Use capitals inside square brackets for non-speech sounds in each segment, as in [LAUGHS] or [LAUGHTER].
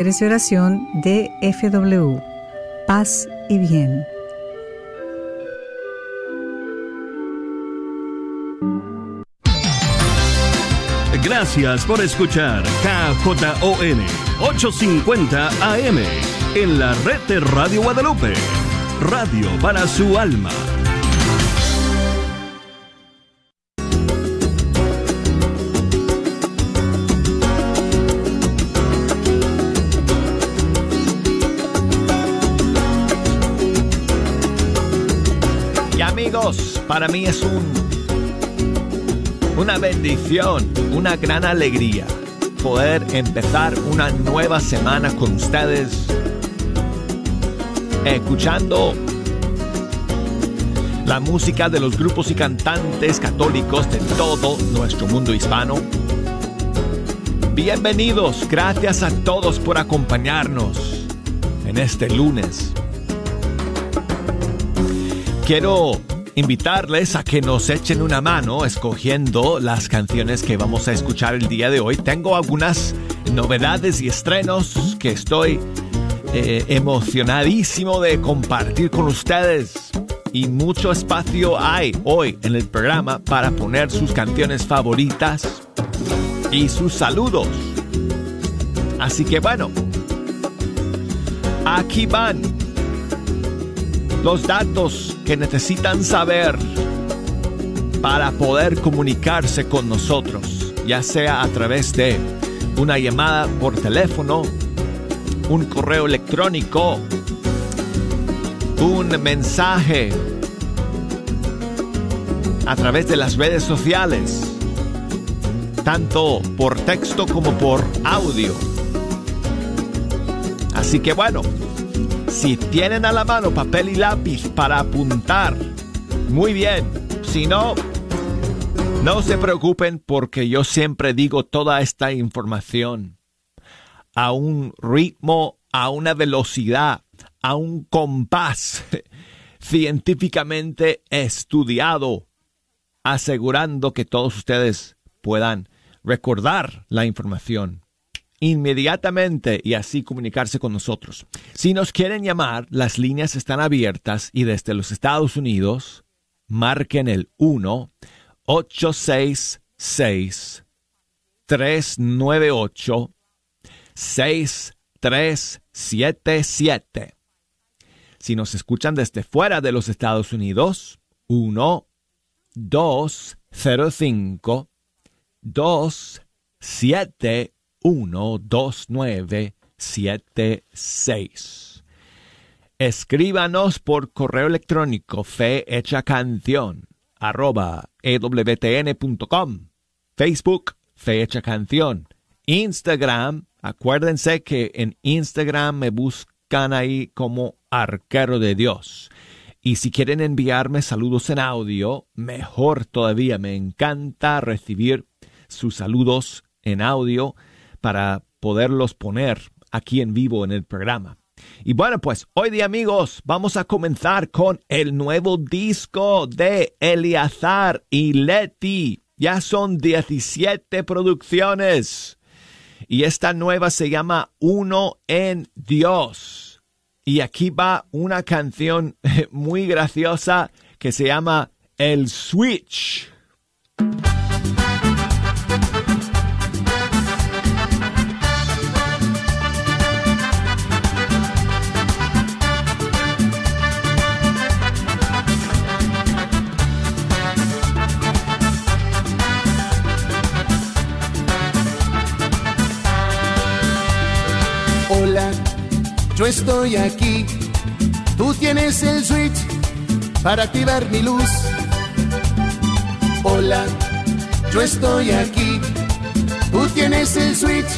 Eres oración de FW. Paz y bien. Gracias por escuchar KJON 850 AM en la red de Radio Guadalupe. Radio para su alma. Para mí es un una bendición, una gran alegría poder empezar una nueva semana con ustedes, escuchando la música de los grupos y cantantes católicos de todo nuestro mundo hispano. Bienvenidos, gracias a todos por acompañarnos en este lunes. Quiero invitarles a que nos echen una mano escogiendo las canciones que vamos a escuchar el día de hoy. Tengo algunas novedades y estrenos que estoy eh, emocionadísimo de compartir con ustedes. Y mucho espacio hay hoy en el programa para poner sus canciones favoritas y sus saludos. Así que bueno, aquí van los datos que necesitan saber para poder comunicarse con nosotros, ya sea a través de una llamada por teléfono, un correo electrónico, un mensaje a través de las redes sociales, tanto por texto como por audio. Así que bueno, si tienen a la mano papel y lápiz para apuntar, muy bien. Si no, no se preocupen porque yo siempre digo toda esta información a un ritmo, a una velocidad, a un compás [LAUGHS] científicamente estudiado, asegurando que todos ustedes puedan recordar la información inmediatamente y así comunicarse con nosotros. Si nos quieren llamar, las líneas están abiertas y desde los Estados Unidos marquen el 1 866 398 6377. Si nos escuchan desde fuera de los Estados Unidos, 1 205 277 12976. Escríbanos por correo electrónico fe hecha canción arroba ewtn.com. Facebook, fe hecha canción. Instagram, acuérdense que en Instagram me buscan ahí como arquero de Dios. Y si quieren enviarme saludos en audio, mejor todavía. Me encanta recibir sus saludos en audio para poderlos poner aquí en vivo en el programa. Y bueno, pues hoy día amigos, vamos a comenzar con el nuevo disco de Eliazar y Leti. Ya son 17 producciones. Y esta nueva se llama Uno en Dios. Y aquí va una canción [LAUGHS] muy graciosa que se llama El Switch. Yo estoy aquí. Tú tienes el switch para activar mi luz. Hola, yo estoy aquí. Tú tienes el switch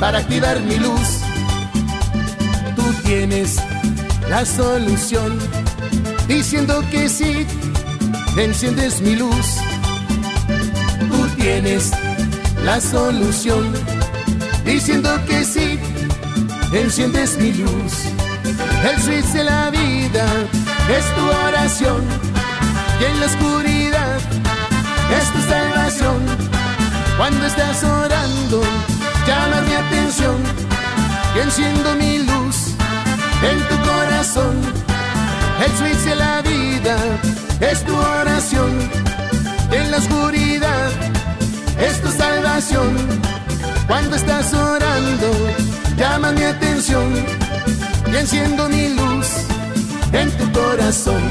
para activar mi luz. Tú tienes la solución. Diciendo que sí, enciendes mi luz. Tú tienes la solución. Diciendo que sí, enciendes mi luz. El switch de la vida es tu oración y en la oscuridad es tu salvación. Cuando estás orando, llama mi atención y enciendo mi luz en tu corazón. El switch de la vida es tu oración. En la oscuridad es tu salvación. Cuando estás orando, llama mi atención y enciendo mi luz en tu corazón.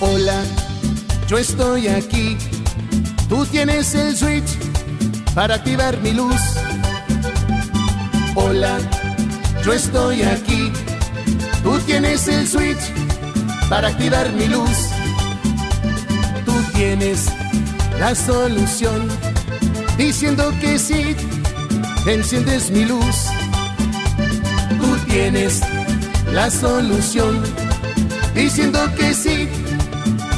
Hola, yo estoy aquí. Tú tienes el switch para activar mi luz. Hola, yo estoy aquí. Tú tienes el switch para activar mi luz. Tú tienes la solución. Diciendo que sí, enciendes mi luz. Tú tienes la solución. Diciendo que sí,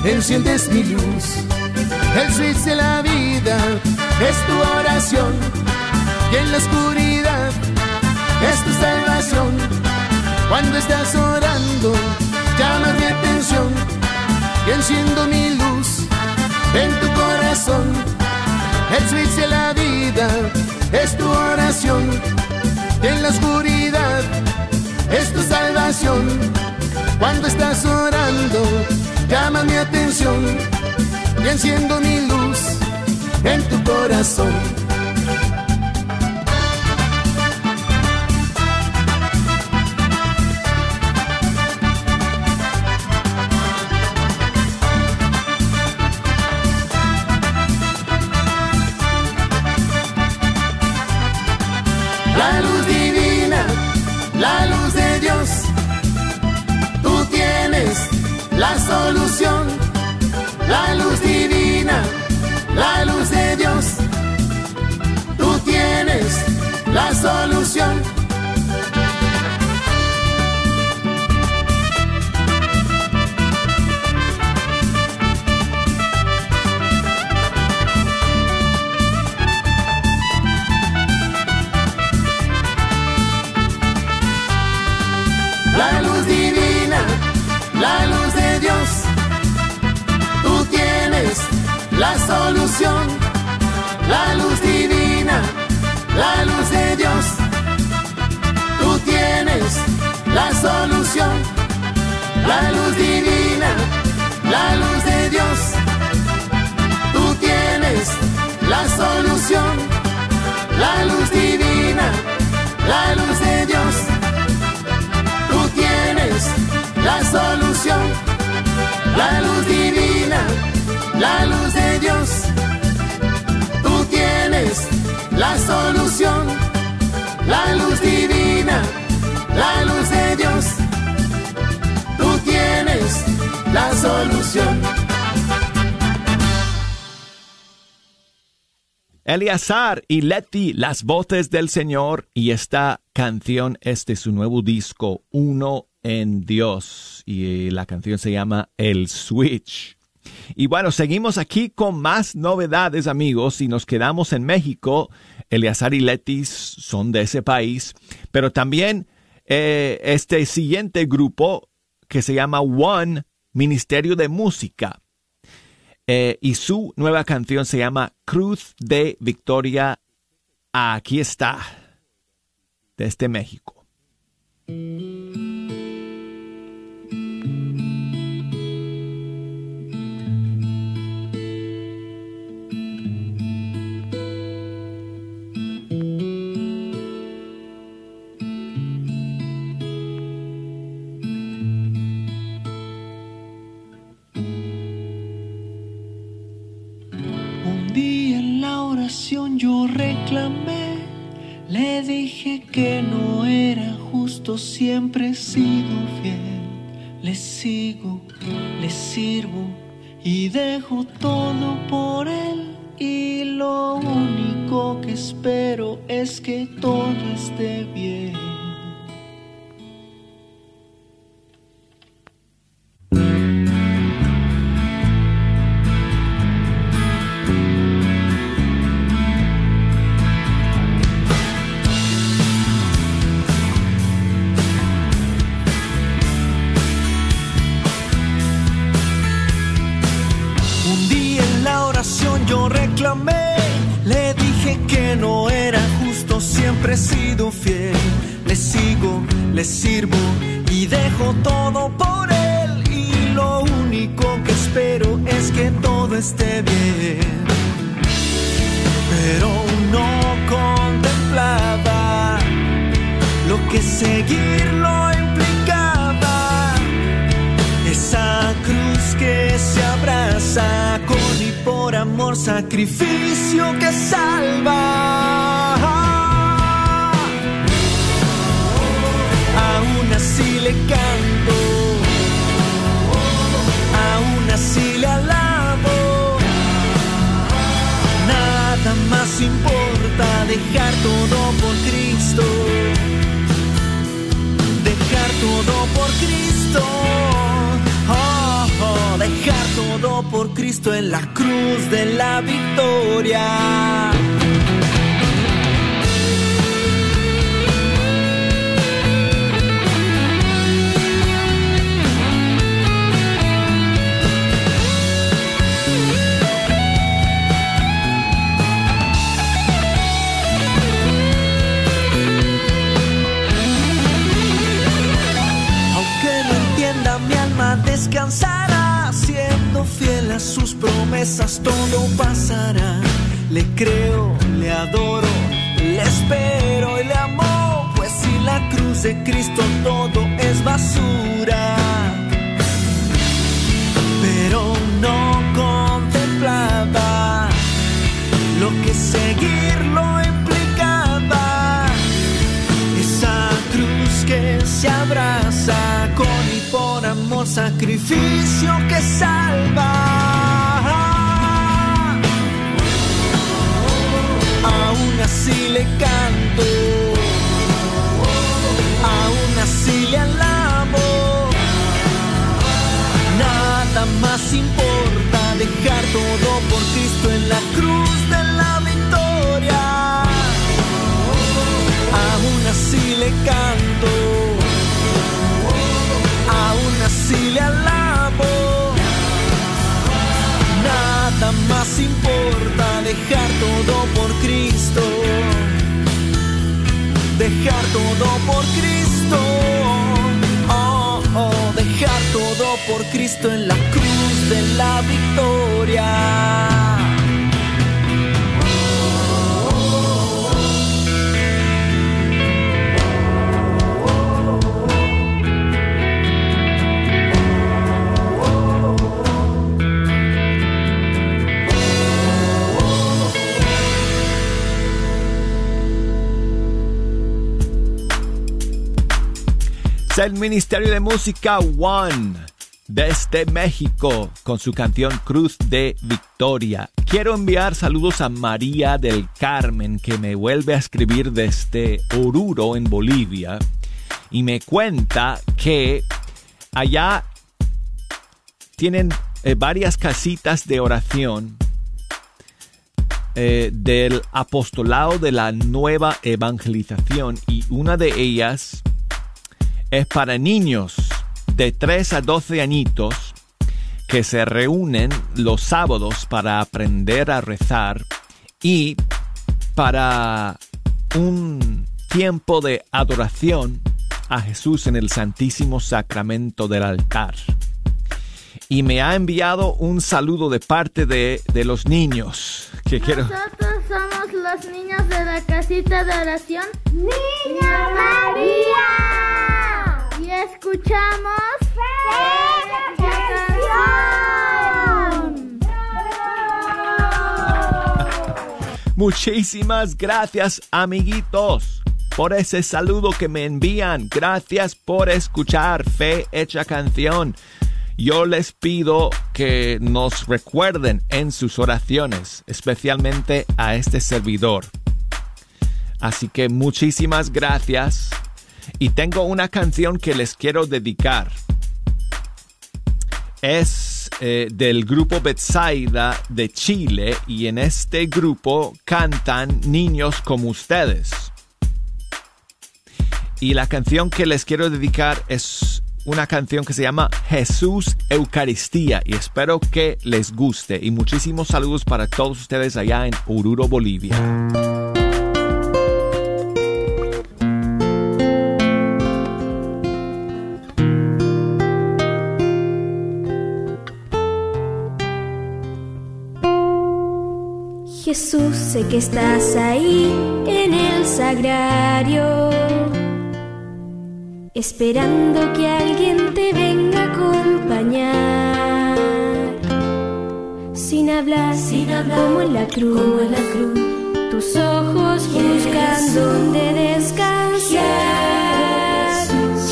enciendes mi luz. El switch de la vida es tu oración. Y en la oscuridad es tu salvación. Cuando estás orando, llamas mi atención y enciendo mi luz en tu corazón. El switch de la vida es tu oración. En la oscuridad es tu salvación. Cuando estás orando, llamas mi atención y enciendo mi luz en tu corazón. La luz divina, la luz de Dios, tú tienes la solución. Solución. La luz divina, la luz de Dios, tú tienes la solución. La luz de Dios, tú tienes la solución. La luz divina, la luz de Dios, tú tienes la solución. La luz divina, la luz de Dios tú tienes la solución. La luz divina, la luz solución. La luz divina, la luz de Dios, tú tienes la solución. Eleazar y Letty, las voces del Señor, y esta canción es de su nuevo disco, Uno en Dios, y la canción se llama El Switch. Y bueno, seguimos aquí con más novedades, amigos, y nos quedamos en México. Eleazar y Letty son de ese país, pero también eh, este siguiente grupo que se llama One Ministerio de Música. Eh, y su nueva canción se llama Cruz de Victoria. Aquí está, desde México. Yo reclamé, le dije que no era justo, siempre he sido fiel. Le sigo, le sirvo y dejo todo por él. Y lo único que espero es que todo esté todo por él. Y lo único que espero es que todo esté bien. Pero no contemplaba lo que seguirlo implicaba. Esa cruz que se abraza con y por amor, sacrificio que salva. Así le canto, aún así le alabo. Nada más importa dejar todo por Cristo, dejar todo por Cristo. Oh, oh, dejar todo por Cristo en la cruz de la victoria. De Cristo todo es basura. Pero no contemplaba lo que seguirlo implicaba. Esa cruz que se abraza con y por amor, sacrificio que salva. Aún así le canto, Nada más importa dejar todo por Cristo en la cruz de la victoria. Aún así le canto, aún así le alabo. Nada más importa dejar todo por Cristo, dejar todo por Cristo. Por Cristo en la cruz de la victoria. El Ministerio de Música One desde México con su canción Cruz de Victoria. Quiero enviar saludos a María del Carmen que me vuelve a escribir desde Oruro en Bolivia y me cuenta que allá tienen eh, varias casitas de oración eh, del apostolado de la nueva evangelización y una de ellas es para niños de 3 a 12 añitos que se reúnen los sábados para aprender a rezar y para un tiempo de adoración a Jesús en el Santísimo Sacramento del altar. Y me ha enviado un saludo de parte de, de los niños que quiero... Nosotros somos los niños de la casita de oración Niña María. Escuchamos Muchísimas gracias amiguitos por ese saludo que me envían. Gracias por escuchar Fe Hecha Canción. Yo les pido que nos recuerden en sus oraciones, especialmente a este servidor. Así que muchísimas gracias. Y tengo una canción que les quiero dedicar. Es eh, del grupo Betsaida de Chile y en este grupo cantan niños como ustedes. Y la canción que les quiero dedicar es una canción que se llama Jesús Eucaristía y espero que les guste y muchísimos saludos para todos ustedes allá en Oruro, Bolivia. Jesús, sé que estás ahí en el sagrario, esperando que alguien te venga a acompañar. Sin hablar, sin hablar, como en la cruz, como en la cruz. tus ojos buscan donde descansar.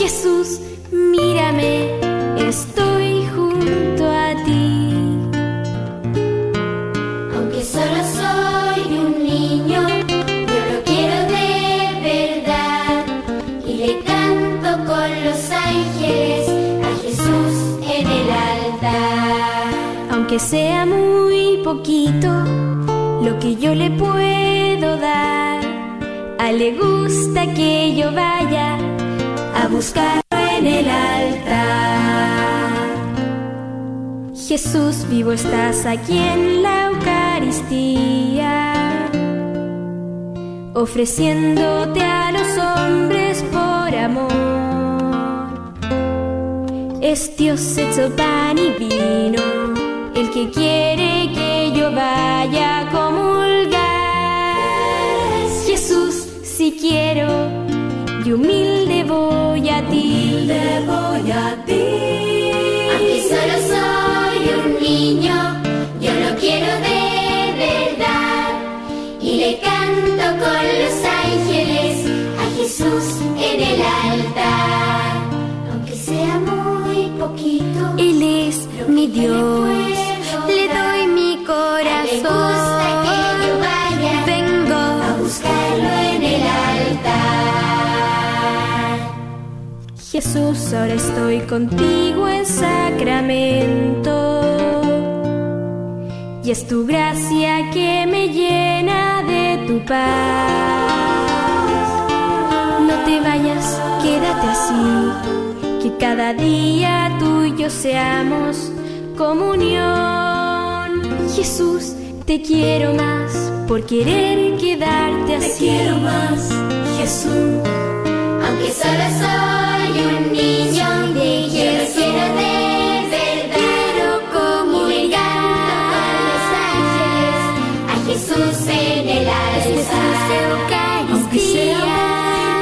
Jesús, mírame, Aunque sea muy poquito lo que yo le puedo dar, a le gusta que yo vaya a buscarlo en el altar. Jesús vivo estás aquí en la Eucaristía, ofreciéndote a los hombres por amor. Es Dios hecho pan y vino, el que quiere que yo vaya a comulgar. Jesús, si quiero, y humilde voy a ti. Humilde voy a ti. Aunque solo soy un niño, yo lo quiero de verdad. Y le canto con los ángeles a Jesús en el altar. Aunque sea muy poquito, Él es mi Dios, Ahora estoy contigo en sacramento. Y es tu gracia que me llena de tu paz. No te vayas, quédate así, que cada día tú y yo seamos comunión. Jesús, te quiero más por querer quedarte así. Te quiero más, Jesús. Aunque solo un niño, lo quiero de verdad. Y le canto con los ángeles a Jesús en el altar. Aunque sea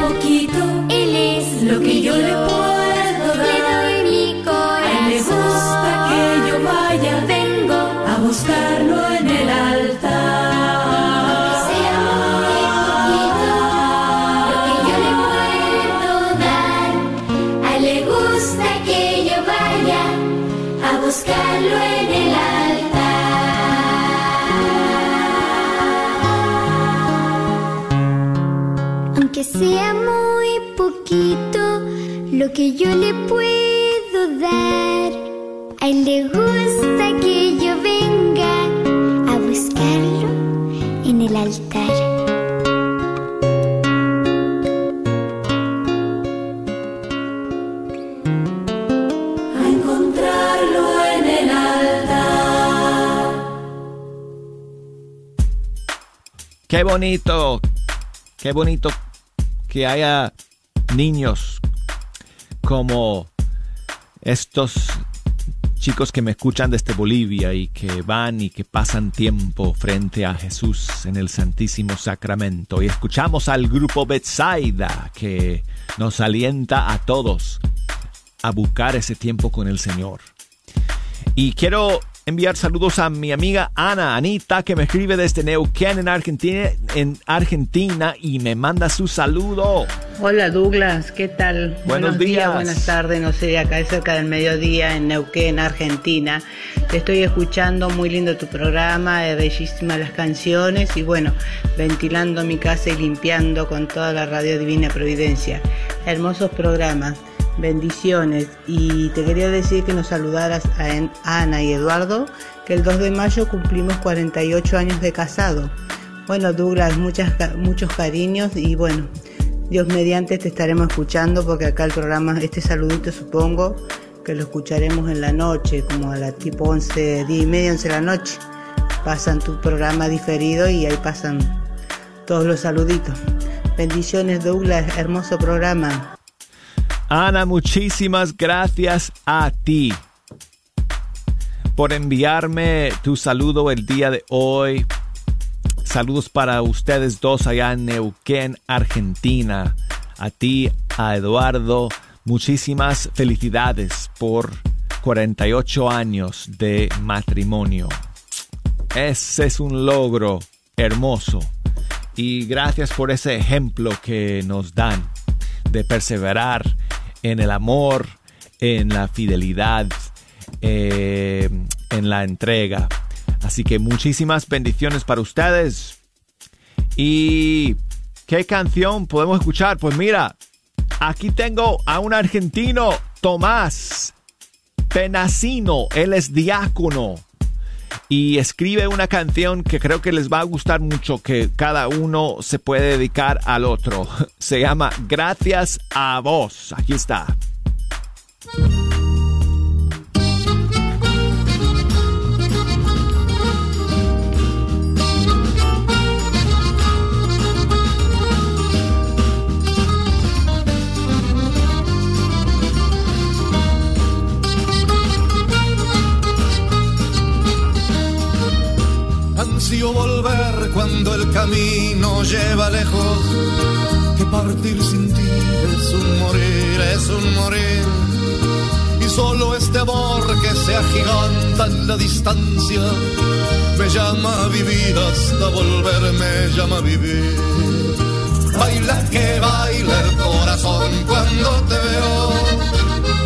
muy poquito, Él es lo que yo le lo que yo le puedo dar, a él le gusta que yo venga a buscarlo en el altar. A encontrarlo en el altar. Qué bonito, qué bonito que haya niños como estos chicos que me escuchan desde Bolivia y que van y que pasan tiempo frente a Jesús en el Santísimo Sacramento. Y escuchamos al grupo Betsaida que nos alienta a todos a buscar ese tiempo con el Señor. Y quiero enviar saludos a mi amiga Ana, Anita, que me escribe desde Neuquén en Argentina, en Argentina y me manda su saludo. Hola Douglas, ¿qué tal? Buenos días. buenas tardes, no sé, acá es cerca del mediodía en Neuquén, Argentina. Te estoy escuchando, muy lindo tu programa, eh, bellísimas las canciones y bueno, ventilando mi casa y limpiando con toda la Radio Divina Providencia. Hermosos programas, bendiciones y te quería decir que nos saludaras a Ana y Eduardo, que el 2 de mayo cumplimos 48 años de casado. Bueno Douglas, muchas, muchos cariños y bueno, Dios mediante te estaremos escuchando porque acá el programa, este saludito supongo que lo escucharemos en la noche, como a la tipo 11, 10 y media, 11 de la noche. Pasan tu programa diferido y ahí pasan todos los saluditos. Bendiciones Douglas, hermoso programa. Ana, muchísimas gracias a ti por enviarme tu saludo el día de hoy. Saludos para ustedes dos allá en Neuquén, Argentina. A ti, a Eduardo, muchísimas felicidades por 48 años de matrimonio. Ese es un logro hermoso. Y gracias por ese ejemplo que nos dan de perseverar en el amor, en la fidelidad, eh, en la entrega. Así que muchísimas bendiciones para ustedes. ¿Y qué canción podemos escuchar? Pues mira, aquí tengo a un argentino, Tomás Penacino. Él es diácono y escribe una canción que creo que les va a gustar mucho, que cada uno se puede dedicar al otro. [LAUGHS] Se llama Gracias a vos. Aquí está. Volver cuando el camino lleva lejos. Que partir sin ti es un morir, es un morir. Y solo este amor que se agiganta en la distancia me llama a vivir hasta volver, me llama a vivir. Baila que baila el corazón cuando te veo.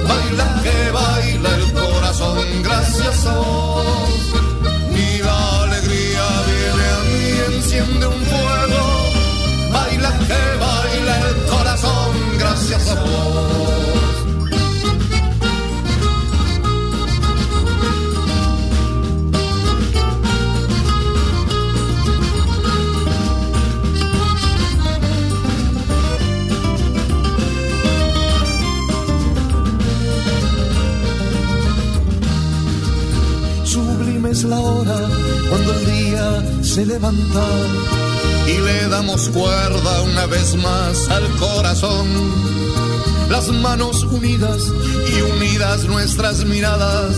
Baila que baila el corazón gracias a vos. Enciende un fuego, baila que baila el corazón gracias a vos. Es la hora día se levanta y le damos cuerda una vez más al corazón. Las manos unidas y unidas nuestras miradas,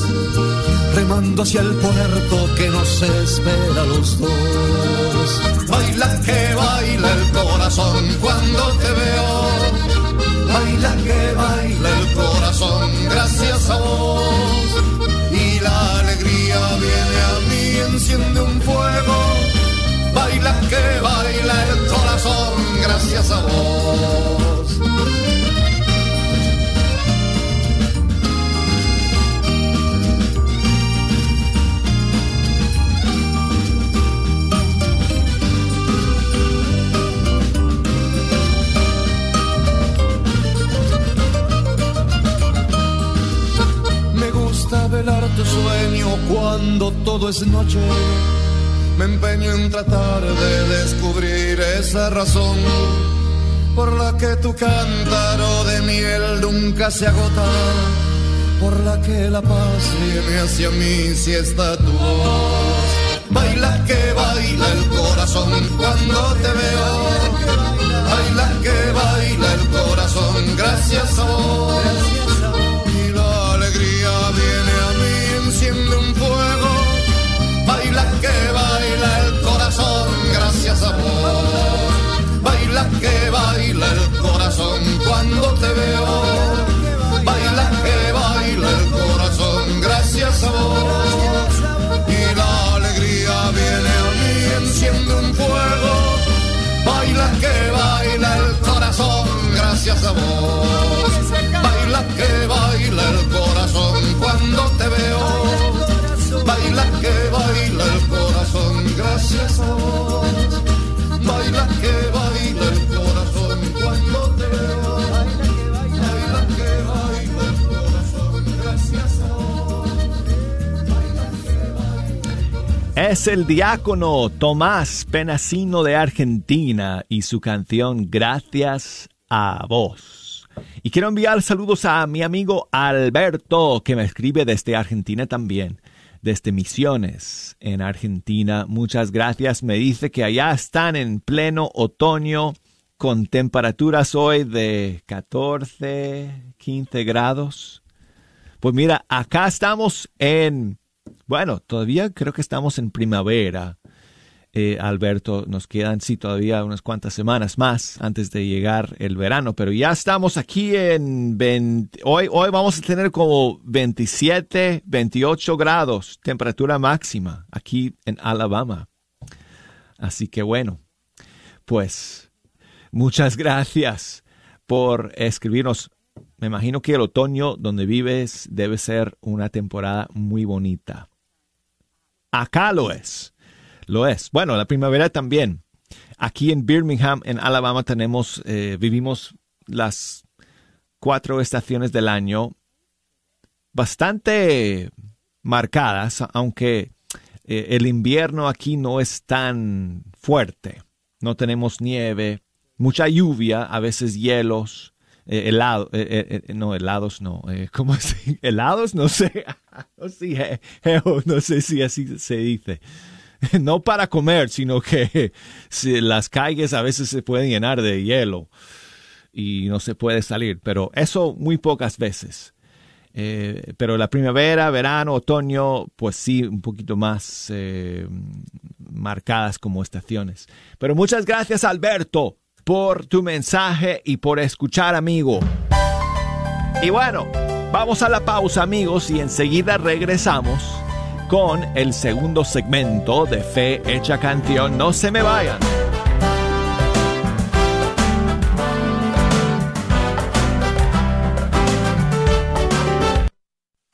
remando hacia el puerto que nos espera los dos. Baila que baila el corazón cuando te veo. Baila que baila el corazón gracias a vos. Y la alegría viene a mí, enciende un fuego baila que baila el corazón gracias a vos. Me gusta velar tu sueño cuando todo es noche me empeño en tratar de descubrir esa razón por la que tu cántaro de miel nunca se agota, por la que la paz viene hacia mí si está tu voz. Baila que baila el corazón cuando te veo. Baila que baila el corazón gracias a vos. Y la alegría viene a mí, enciende un fuego. Baila que baila gracias a vos. Baila que baila el corazón cuando te veo. Baila que baila el corazón gracias a vos. Y la alegría viene a mí, enciende un fuego. Baila que baila el corazón gracias a vos. Baila que baila el corazón cuando te veo. Baila que baila el corazón gracias a vos. Es el diácono Tomás Penacino de Argentina y su canción Gracias a vos. Y quiero enviar saludos a mi amigo Alberto, que me escribe desde Argentina también, desde Misiones, en Argentina. Muchas gracias. Me dice que allá están en pleno otoño con temperaturas hoy de 14, 15 grados. Pues mira, acá estamos en, bueno, todavía creo que estamos en primavera. Eh, Alberto, nos quedan sí todavía unas cuantas semanas más antes de llegar el verano, pero ya estamos aquí en 20, hoy, hoy vamos a tener como 27, 28 grados, temperatura máxima aquí en Alabama. Así que bueno, pues muchas [LAUGHS] gracias por escribirnos. Me imagino que el otoño donde vives debe ser una temporada muy bonita. Acá lo es. Lo es. Bueno, la primavera también. Aquí en Birmingham, en Alabama, tenemos, eh, vivimos las cuatro estaciones del año bastante marcadas, aunque eh, el invierno aquí no es tan fuerte. No tenemos nieve, mucha lluvia, a veces hielos, eh, helado, no, helados no, [LAUGHS] ¿cómo así? ¿Helados? No sé, [LAUGHS] no, no sé si así se dice. [LAUGHS] no para comer, sino que las calles a veces se pueden llenar de hielo y no se puede salir, pero eso muy pocas veces. Eh, pero la primavera, verano, otoño, pues sí, un poquito más eh, marcadas como estaciones. Pero muchas gracias Alberto por tu mensaje y por escuchar, amigo. Y bueno, vamos a la pausa, amigos, y enseguida regresamos con el segundo segmento de Fe Hecha Canción. No se me vayan.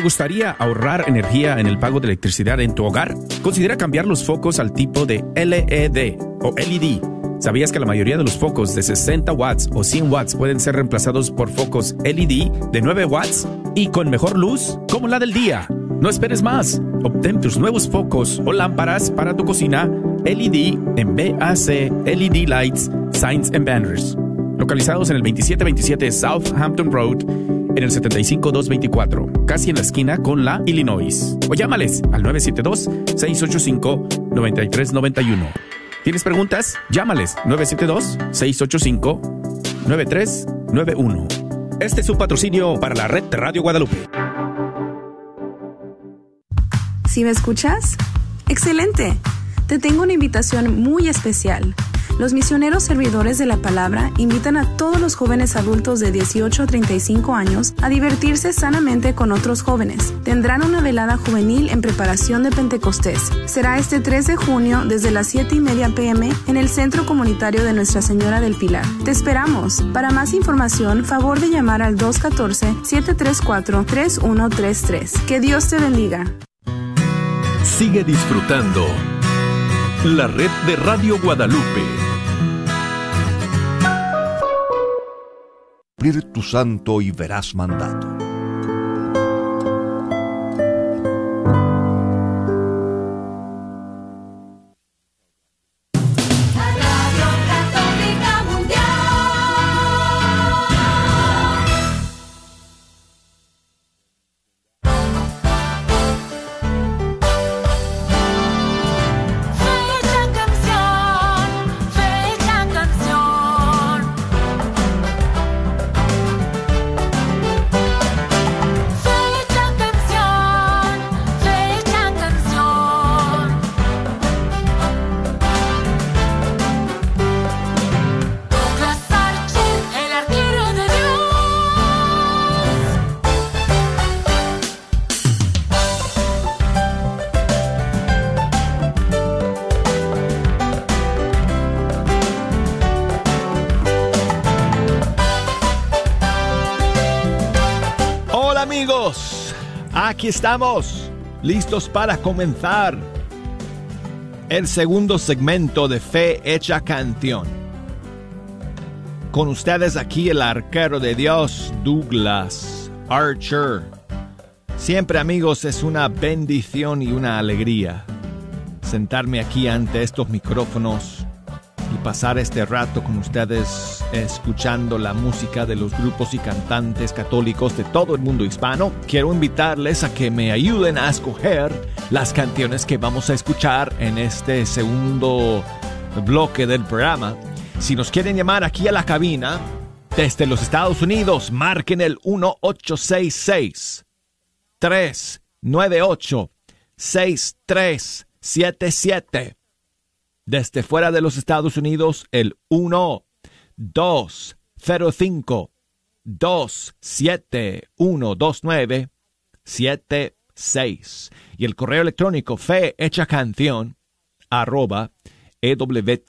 ¿Te gustaría ahorrar energía en el pago de electricidad en tu hogar? Considera cambiar los focos al tipo de LED o LED. ¿Sabías que la mayoría de los focos de 60 watts o 100 watts pueden ser reemplazados por focos LED de 9 watts y con mejor luz, como la del día? No esperes más. Obtén tus nuevos focos o lámparas para tu cocina LED en BAC LED Lights, Signs and Banners. Localizados en el 2727 Southampton Road en el 75224, casi en la esquina con la Illinois. O llámales al 972-685-9391. ¿Tienes preguntas? Llámales 972-685-9391. Este es su patrocinio para la red de Radio Guadalupe. ¿Sí me escuchas? Excelente. Te tengo una invitación muy especial los misioneros servidores de la palabra invitan a todos los jóvenes adultos de 18 a 35 años a divertirse sanamente con otros jóvenes. Tendrán una velada juvenil en preparación de Pentecostés. Será este 3 de junio desde las 7 y media pm en el Centro Comunitario de Nuestra Señora del Pilar. Te esperamos. Para más información, favor de llamar al 214-734-3133. Que Dios te bendiga. Sigue disfrutando la red de Radio Guadalupe. Tu santo y verás mandato. Estamos, listos para comenzar el segundo segmento de Fe Hecha Canción. Con ustedes aquí el arquero de Dios, Douglas Archer. Siempre amigos es una bendición y una alegría sentarme aquí ante estos micrófonos y pasar este rato con ustedes escuchando la música de los grupos y cantantes católicos de todo el mundo hispano. Quiero invitarles a que me ayuden a escoger las canciones que vamos a escuchar en este segundo bloque del programa. Si nos quieren llamar aquí a la cabina desde los Estados Unidos, marquen el 1866 398 6377 desde fuera de los Estados Unidos, el 1 2 0 5 2 7 1 2 9 7 6 y el correo electrónico fe hecha canción arroba ewtn.com.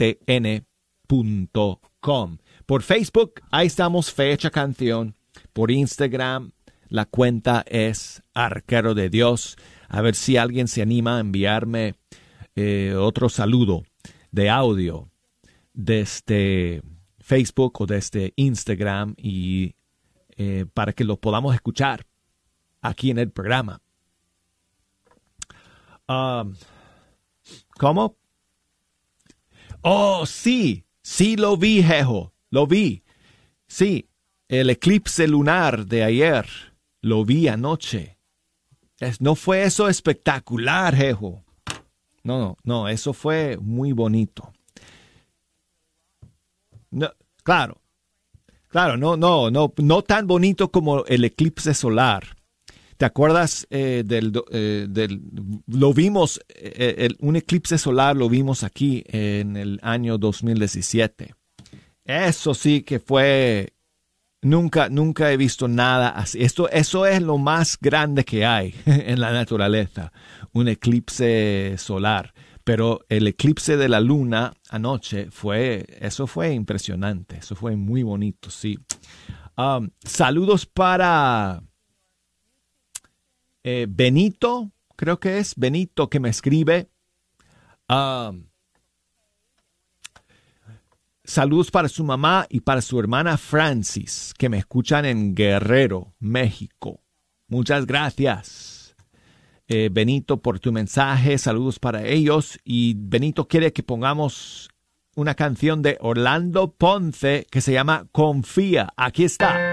Por Facebook, ahí estamos, fe hecha canción. Por Instagram, la cuenta es Arquero de Dios. A ver si alguien se anima a enviarme eh, otro saludo de audio desde Facebook o desde Instagram y eh, para que lo podamos escuchar aquí en el programa. Um, ¿Cómo? Oh, sí, sí lo vi, Jejo, lo vi. Sí, el eclipse lunar de ayer, lo vi anoche. ¿No fue eso espectacular, Jejo? No, no, no, eso fue muy bonito. No, claro, claro, no, no, no, no tan bonito como el eclipse solar. ¿Te acuerdas eh, del, eh, del, lo vimos, eh, un eclipse solar lo vimos aquí en el año 2017? Eso sí que fue, nunca, nunca he visto nada así. Esto, eso es lo más grande que hay [LAUGHS] en la naturaleza un eclipse solar. Pero el eclipse de la luna anoche fue, eso fue impresionante, eso fue muy bonito, sí. Saludos para eh, Benito, creo que es Benito que me escribe. Saludos para su mamá y para su hermana Francis, que me escuchan en Guerrero, México. Muchas gracias. Eh, Benito, por tu mensaje. Saludos para ellos. Y Benito quiere que pongamos una canción de Orlando Ponce que se llama Confía. Aquí está.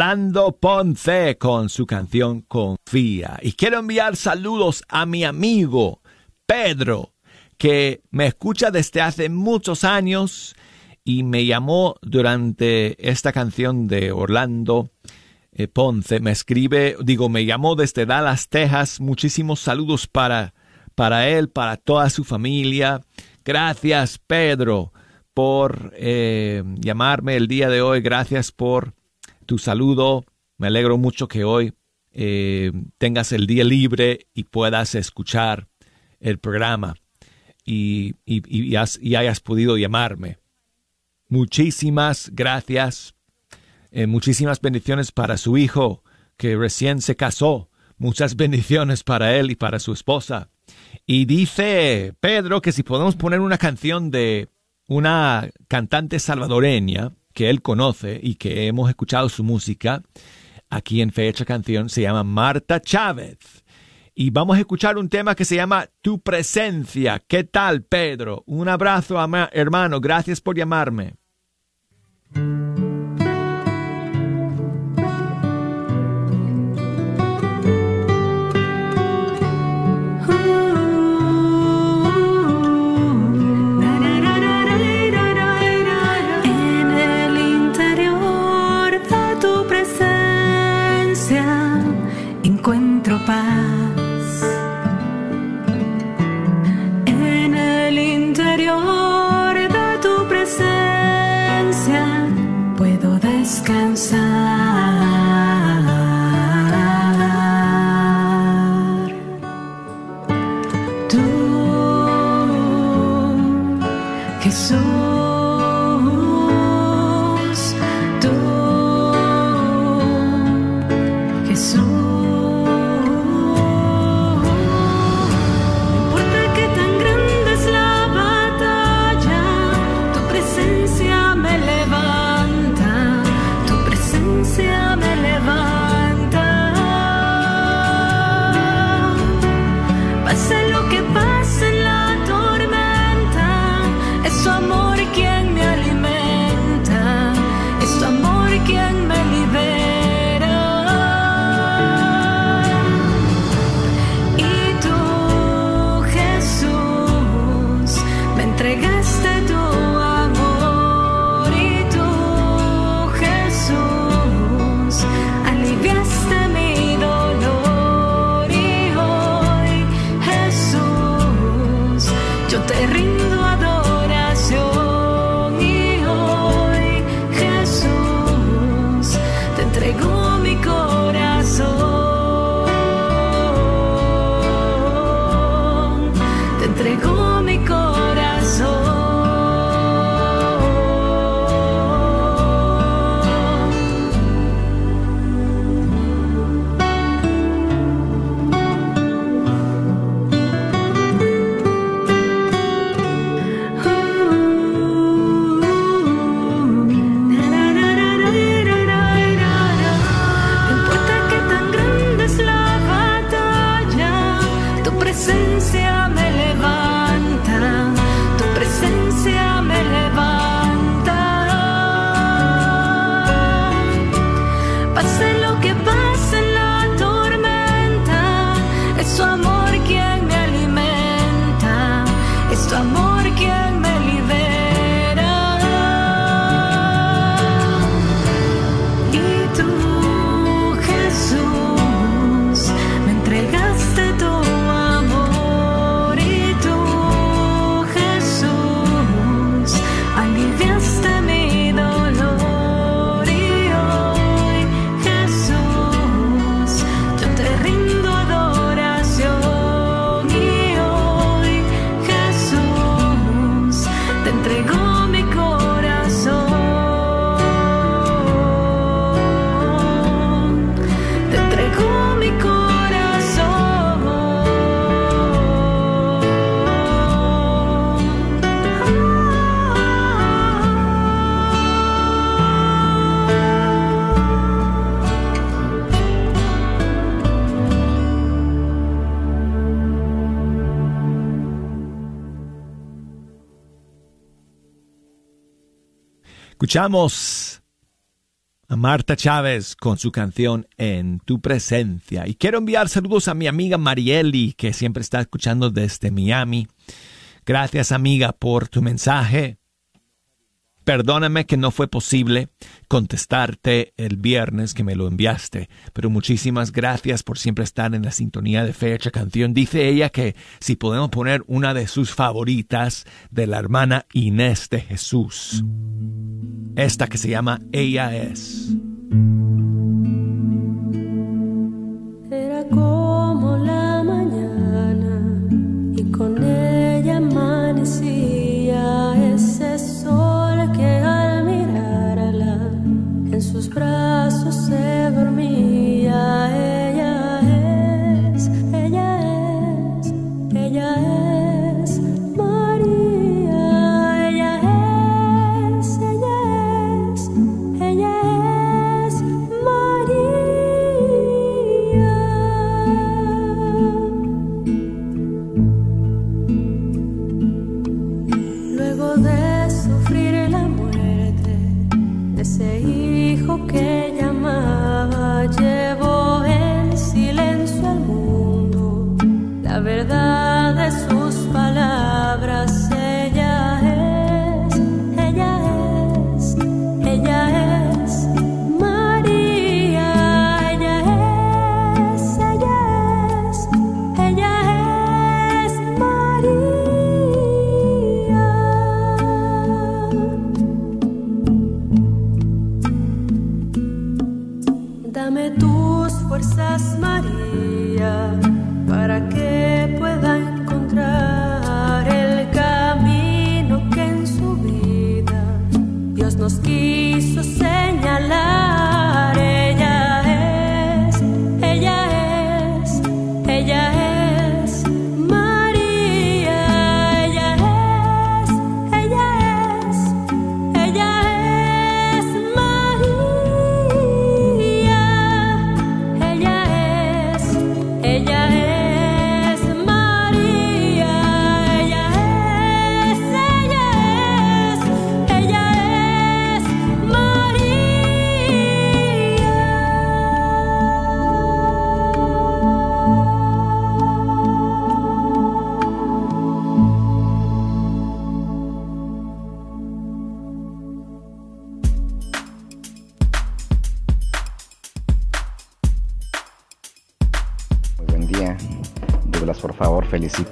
Orlando Ponce con su canción Confía. Y quiero enviar saludos a mi amigo Pedro, que me escucha desde hace muchos años y me llamó durante esta canción de Orlando eh, Ponce. Me escribe, digo, me llamó desde Dallas, Texas. Muchísimos saludos para, para él, para toda su familia. Gracias, Pedro, por eh, llamarme el día de hoy. Gracias por tu saludo. Me alegro mucho que hoy eh, tengas el día libre y puedas escuchar el programa y, y, hayas podido llamarme. Muchísimas gracias. Eh, muchísimas bendiciones para su hijo que recién se casó. Muchas bendiciones para él y para su esposa. Y dice Pedro que si podemos poner una canción de una cantante salvadoreña que él conoce y que hemos escuchado su música aquí en Fecha Canción, se llama Marta Chávez. Y vamos a escuchar un tema que se llama Tu presencia. ¿Qué tal, Pedro? Un abrazo, hermano. Gracias por llamarme. Escuchamos a Marta Chávez con su canción En tu presencia. Y quiero enviar saludos a mi amiga Marieli, que siempre está escuchando desde Miami. Gracias amiga por tu mensaje. Perdóname que no fue posible contestarte el viernes que me lo enviaste, pero muchísimas gracias por siempre estar en la sintonía de fecha canción. Dice ella que si podemos poner una de sus favoritas de la hermana Inés de Jesús. Esta que se llama Ella es.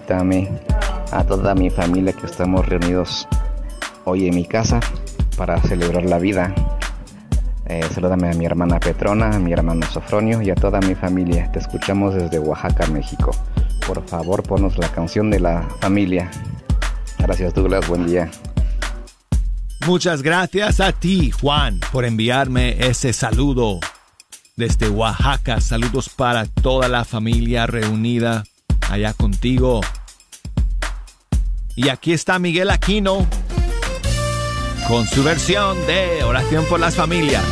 Felicítame a toda mi familia que estamos reunidos hoy en mi casa para celebrar la vida. Eh, salúdame a mi hermana Petrona, a mi hermano Sofronio y a toda mi familia. Te escuchamos desde Oaxaca, México. Por favor, ponos la canción de la familia. Gracias, Douglas. Buen día. Muchas gracias a ti, Juan, por enviarme ese saludo desde Oaxaca. Saludos para toda la familia reunida allá contigo. Y aquí está Miguel Aquino con su versión de Oración por las Familias.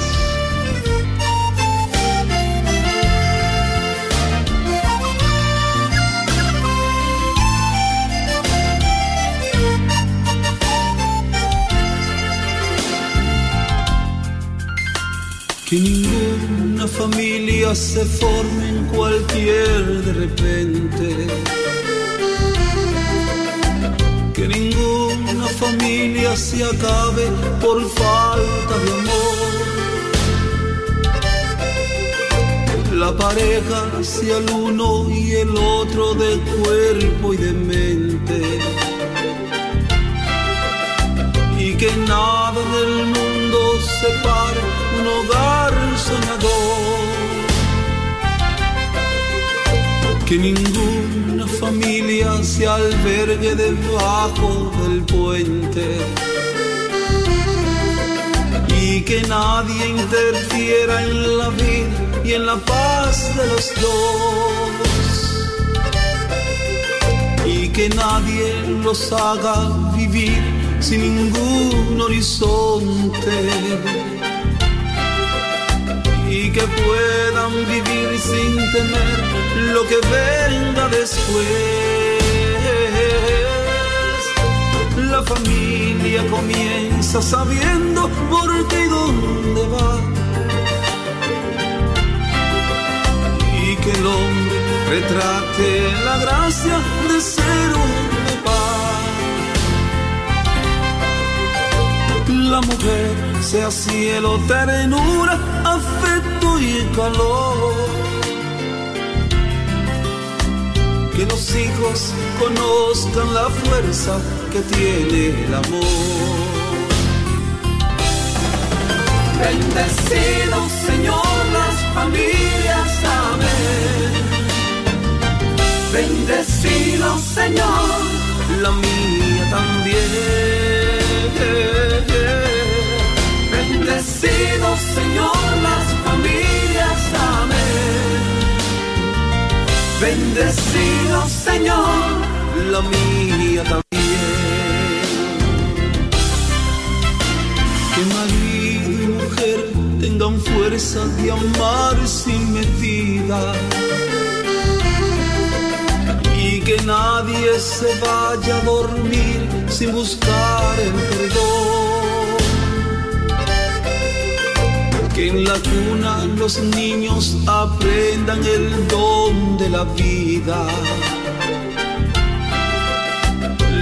Que ninguna familia se forme en cualquier de repente. Familia se acabe por falta de amor. La pareja sea el uno y el otro de cuerpo y de mente. Y que nada del mundo separe un hogar soñador. Que ninguna familia se albergue debajo del puente. Y que nadie interfiera en la vida y en la paz de los dos. Y que nadie los haga vivir sin ningún horizonte que puedan vivir sin temer lo que venga después. La familia comienza sabiendo por qué y dónde va. Y que el hombre retrate la gracia de ser un papá. La mujer sea cielo, ternura, afecto y calor. Que los hijos conozcan la fuerza que tiene el amor. Bendecido Señor las familias, amén. Bendecido Señor, la mía también. Bendecido Señor las Bendecido Señor, la mía también. Que marido y mujer tengan fuerza de amar sin medida. Y que nadie se vaya a dormir sin buscar el perdón. Que en la cuna los niños aprendan el don de la vida.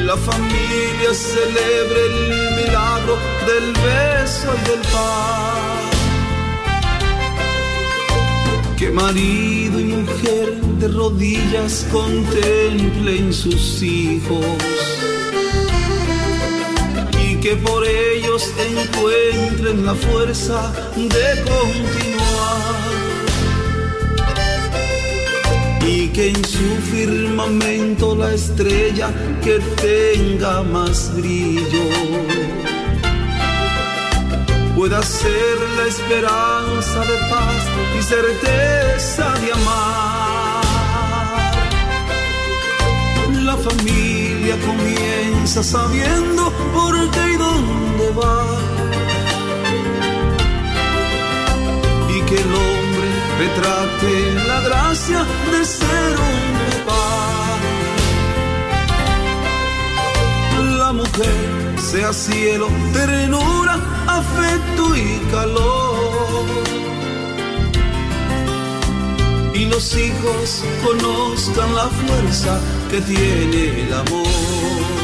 La familia celebre el milagro del beso y del pan. Que marido y mujer de rodillas contemplen sus hijos y que por ellos encuentren la fuerza de continuar y que en su firmamento la estrella que tenga más brillo pueda ser la esperanza de paz y certeza de amar. La familia comienza sabiendo por qué y que el hombre retrate la gracia de ser un papá. La mujer sea cielo, ternura, afecto y calor. Y los hijos conozcan la fuerza que tiene el amor.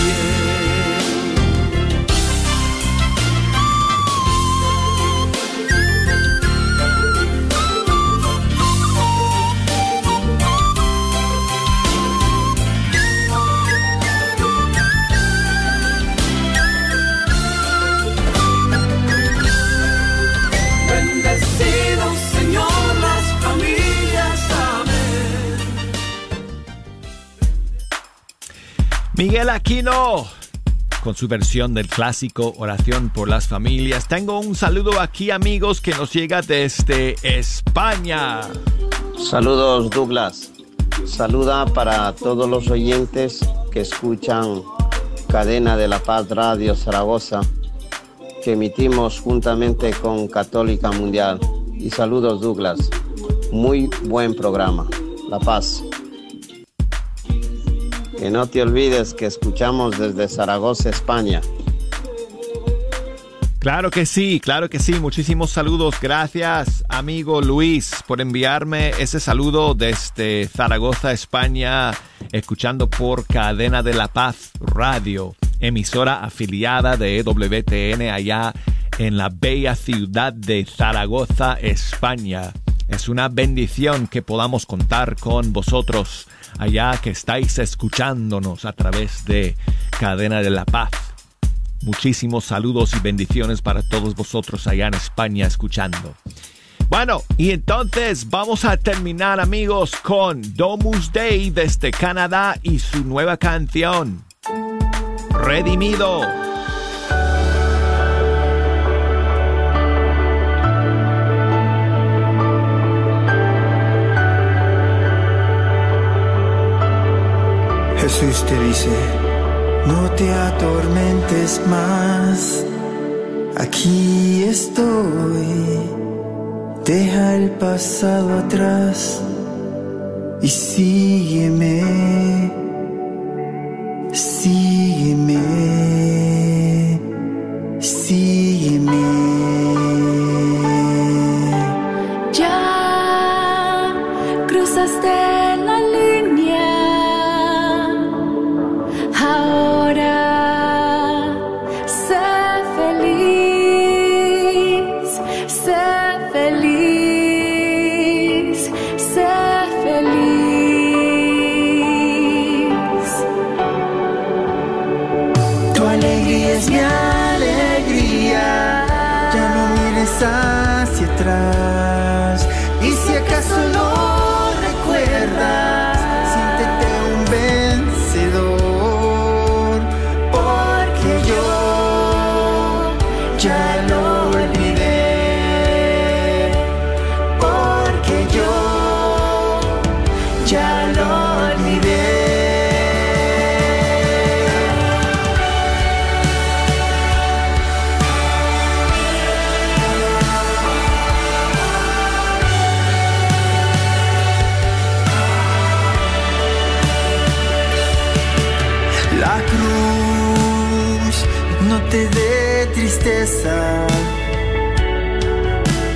Miguel Aquino, con su versión del clásico Oración por las Familias. Tengo un saludo aquí, amigos, que nos llega desde España. Saludos Douglas. Saluda para todos los oyentes que escuchan Cadena de la Paz Radio Zaragoza, que emitimos juntamente con Católica Mundial. Y saludos Douglas. Muy buen programa. La Paz. Que no te olvides que escuchamos desde Zaragoza, España. Claro que sí, claro que sí. Muchísimos saludos. Gracias, amigo Luis, por enviarme ese saludo desde Zaragoza, España, escuchando por Cadena de la Paz Radio, emisora afiliada de E WTN allá en la bella ciudad de Zaragoza, España. Es una bendición que podamos contar con vosotros allá que estáis escuchándonos a través de Cadena de la Paz. Muchísimos saludos y bendiciones para todos vosotros allá en España escuchando. Bueno, y entonces vamos a terminar amigos con Domus Day desde Canadá y su nueva canción, Redimido. Jesús te dice, no te atormentes más, aquí estoy, deja el pasado atrás y sígueme, sígueme, sígueme.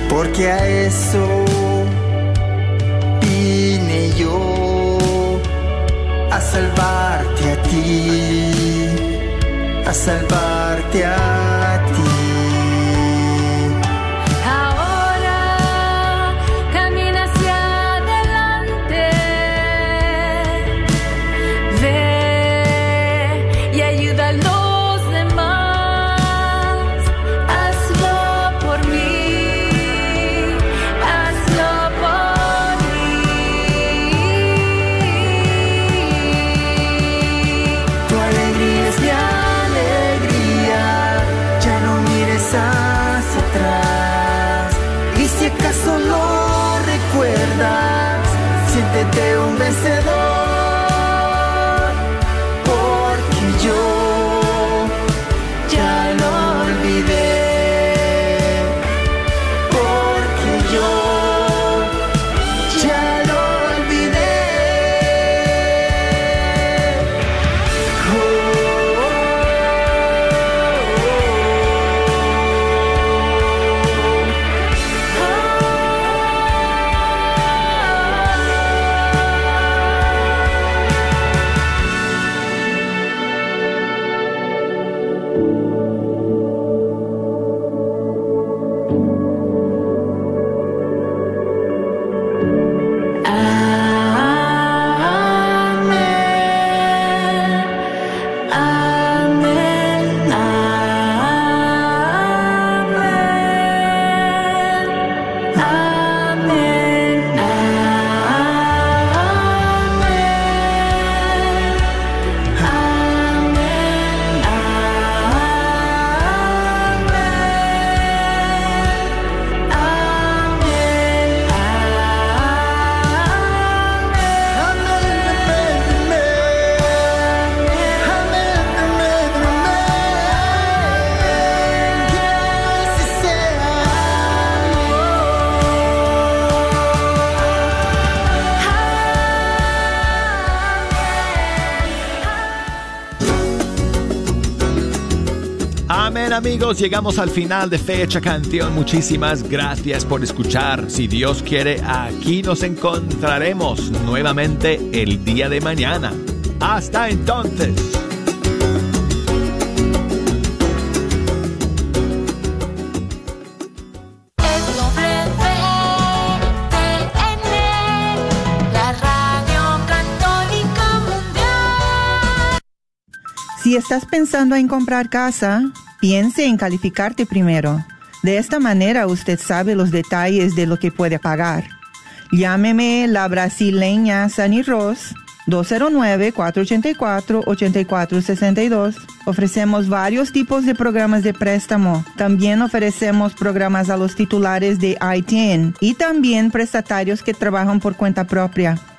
Porque a eso vine yo a salvarte a ti, a salvarte a ti. Llegamos al final de Fecha Canción. Muchísimas gracias por escuchar. Si Dios quiere, aquí nos encontraremos nuevamente el día de mañana. Hasta entonces. Si estás pensando en comprar casa, piense en calificarte primero. De esta manera usted sabe los detalles de lo que puede pagar. Llámeme la brasileña Sunny Ross 209-484-8462. Ofrecemos varios tipos de programas de préstamo. También ofrecemos programas a los titulares de ITIN y también prestatarios que trabajan por cuenta propia.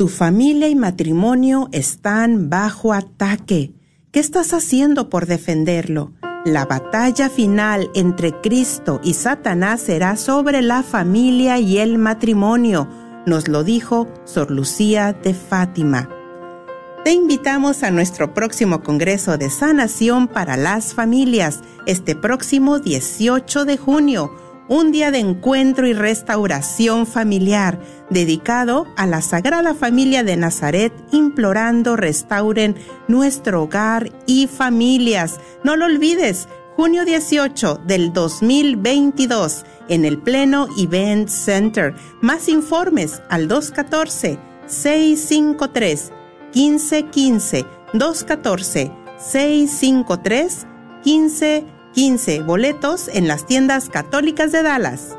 Tu familia y matrimonio están bajo ataque. ¿Qué estás haciendo por defenderlo? La batalla final entre Cristo y Satanás será sobre la familia y el matrimonio, nos lo dijo Sor Lucía de Fátima. Te invitamos a nuestro próximo Congreso de Sanación para las Familias, este próximo 18 de junio, un día de encuentro y restauración familiar dedicado a la Sagrada Familia de Nazaret, implorando restauren nuestro hogar y familias. No lo olvides, junio 18 del 2022 en el Pleno Event Center. Más informes al 214 653 1515 214 653 1515 boletos en las tiendas católicas de Dallas.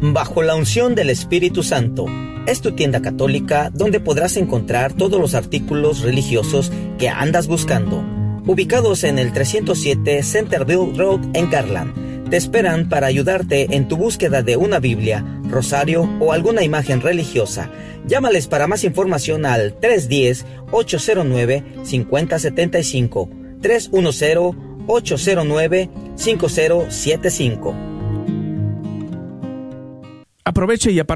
Bajo la unción del Espíritu Santo es tu tienda católica donde podrás encontrar todos los artículos religiosos que andas buscando. Ubicados en el 307 Centerville Road en Garland, te esperan para ayudarte en tu búsqueda de una Biblia, rosario o alguna imagen religiosa. Llámales para más información al 310-809-5075, 310-809-5075. Aproveche y aparte